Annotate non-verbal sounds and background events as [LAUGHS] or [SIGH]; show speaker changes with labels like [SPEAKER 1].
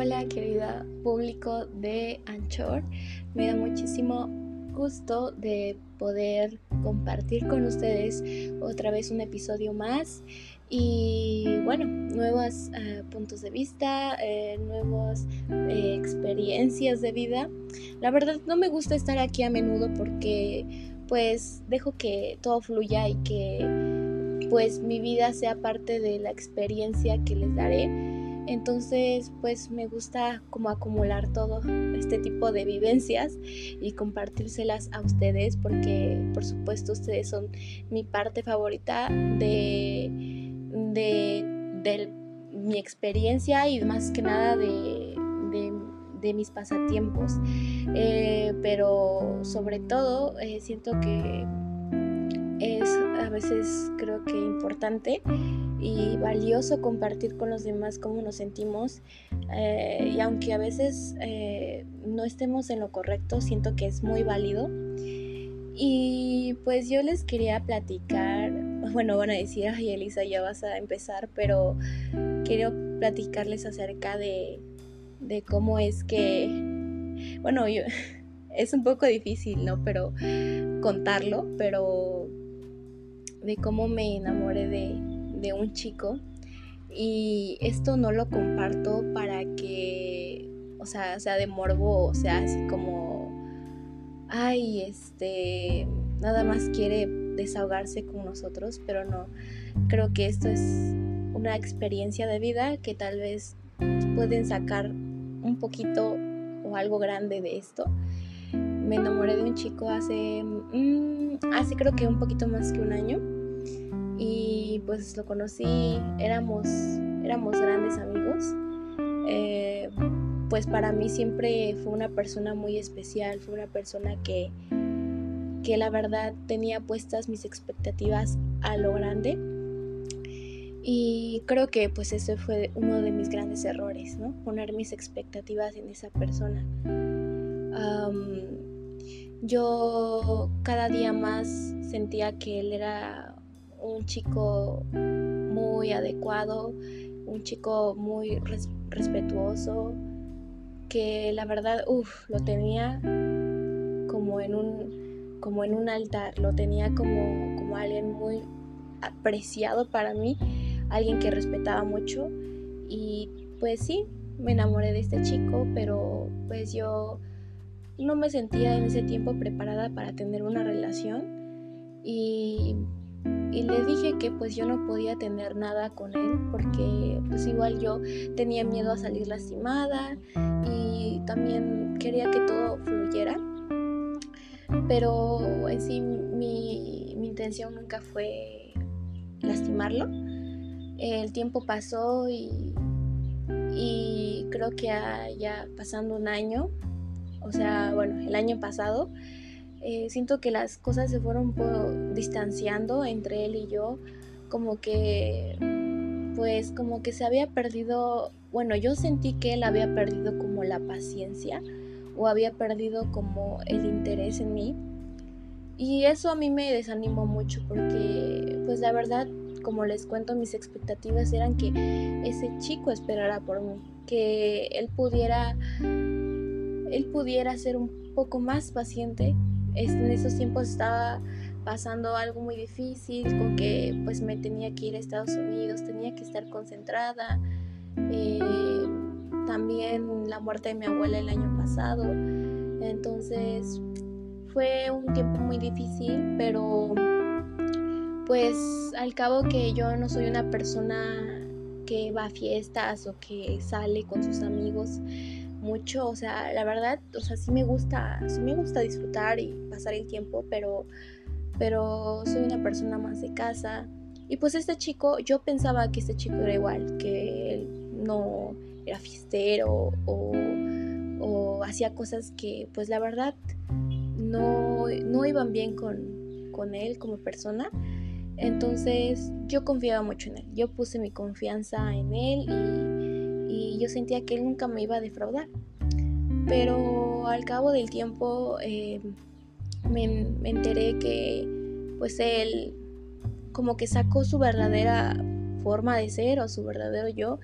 [SPEAKER 1] Hola querida público de Anchor, me da muchísimo gusto de poder compartir con ustedes otra vez un episodio más. Y bueno, nuevos eh, puntos de vista, eh, nuevas eh, experiencias de vida. La verdad no me gusta estar aquí a menudo porque pues dejo que todo fluya y que pues mi vida sea parte de la experiencia que les daré entonces, pues me gusta como acumular todo este tipo de vivencias y compartírselas a ustedes porque por supuesto ustedes son mi parte favorita de, de, mi experiencia y más que nada de, mis pasatiempos. Eh, pero sobre todo eh, siento que es a veces creo que importante y valioso compartir con los demás cómo nos sentimos eh, y aunque a veces eh, no estemos en lo correcto, siento que es muy válido. Y pues yo les quería platicar, bueno, van a decir, ay Elisa, ya vas a empezar, pero quiero platicarles acerca de, de cómo es que, bueno, yo, [LAUGHS] es un poco difícil, ¿no? Pero contarlo, pero de cómo me enamoré de, un chico y esto no lo comparto para que, o sea, sea de morbo, o sea, así como, ay, este, nada más quiere desahogarse con nosotros, pero no, creo que esto es una experiencia de vida que tal vez pueden sacar un poquito o algo grande de esto. Me enamoré de un chico hace, mm, hace creo que un poquito más que un año y pues lo conocí, éramos, éramos grandes amigos. Eh, pues para mí siempre fue una persona muy especial, fue una persona que, que la verdad tenía puestas mis expectativas a lo grande. Y creo que pues ese fue uno de mis grandes errores, ¿no? Poner mis expectativas en esa persona. yo cada día más sentía que él era un chico muy adecuado, un chico muy respetuoso, que la verdad, uff, lo tenía como en un, como en un altar, lo tenía como, como alguien muy apreciado para mí, alguien que respetaba mucho. Y pues sí, me enamoré de este chico, pero pues yo no me sentía en ese tiempo preparada para tener una relación. Y y le dije que pues yo no podía tener nada con él porque pues igual yo tenía miedo a salir lastimada y también quería que todo fluyera. Pero en sí mi, intención nunca fue lastimarlo. El tiempo pasó y, y creo que ya pasando un año o sea bueno el año pasado eh, siento que las cosas se fueron un poco distanciando entre él y yo, como que, pues como que se había perdido, bueno, yo sentí que él había perdido como la paciencia o había perdido como el interés en mí. Y eso a mí me desanimó mucho porque, pues la verdad, como les cuento, mis expectativas eran que ese chico esperara por mí, que él pudiera, él pudiera ser un poco más paciente en esos tiempos estaba pasando algo muy difícil, con que pues me tenía que ir a Estados Unidos, tenía que estar concentrada. Eh, también la muerte de mi abuela el año pasado. Entonces fue un tiempo muy difícil, pero pues al cabo que yo no soy una persona que va a fiestas o que sale con sus amigos, mucho, o sea, la verdad, o sea, sí me gusta, sí me gusta disfrutar y pasar el tiempo, pero, pero soy una persona más de casa. Y pues este chico, yo pensaba que este chico era igual, que él no era fiestero o, hacía cosas que pues la verdad no, no iban bien con, con él como persona. Entonces yo confiaba mucho en él, yo puse mi confianza en él y y yo sentía que él nunca me iba a defraudar. Pero al cabo del tiempo eh, me, enteré que pues él como que sacó su verdadera forma de ser o su verdadero yo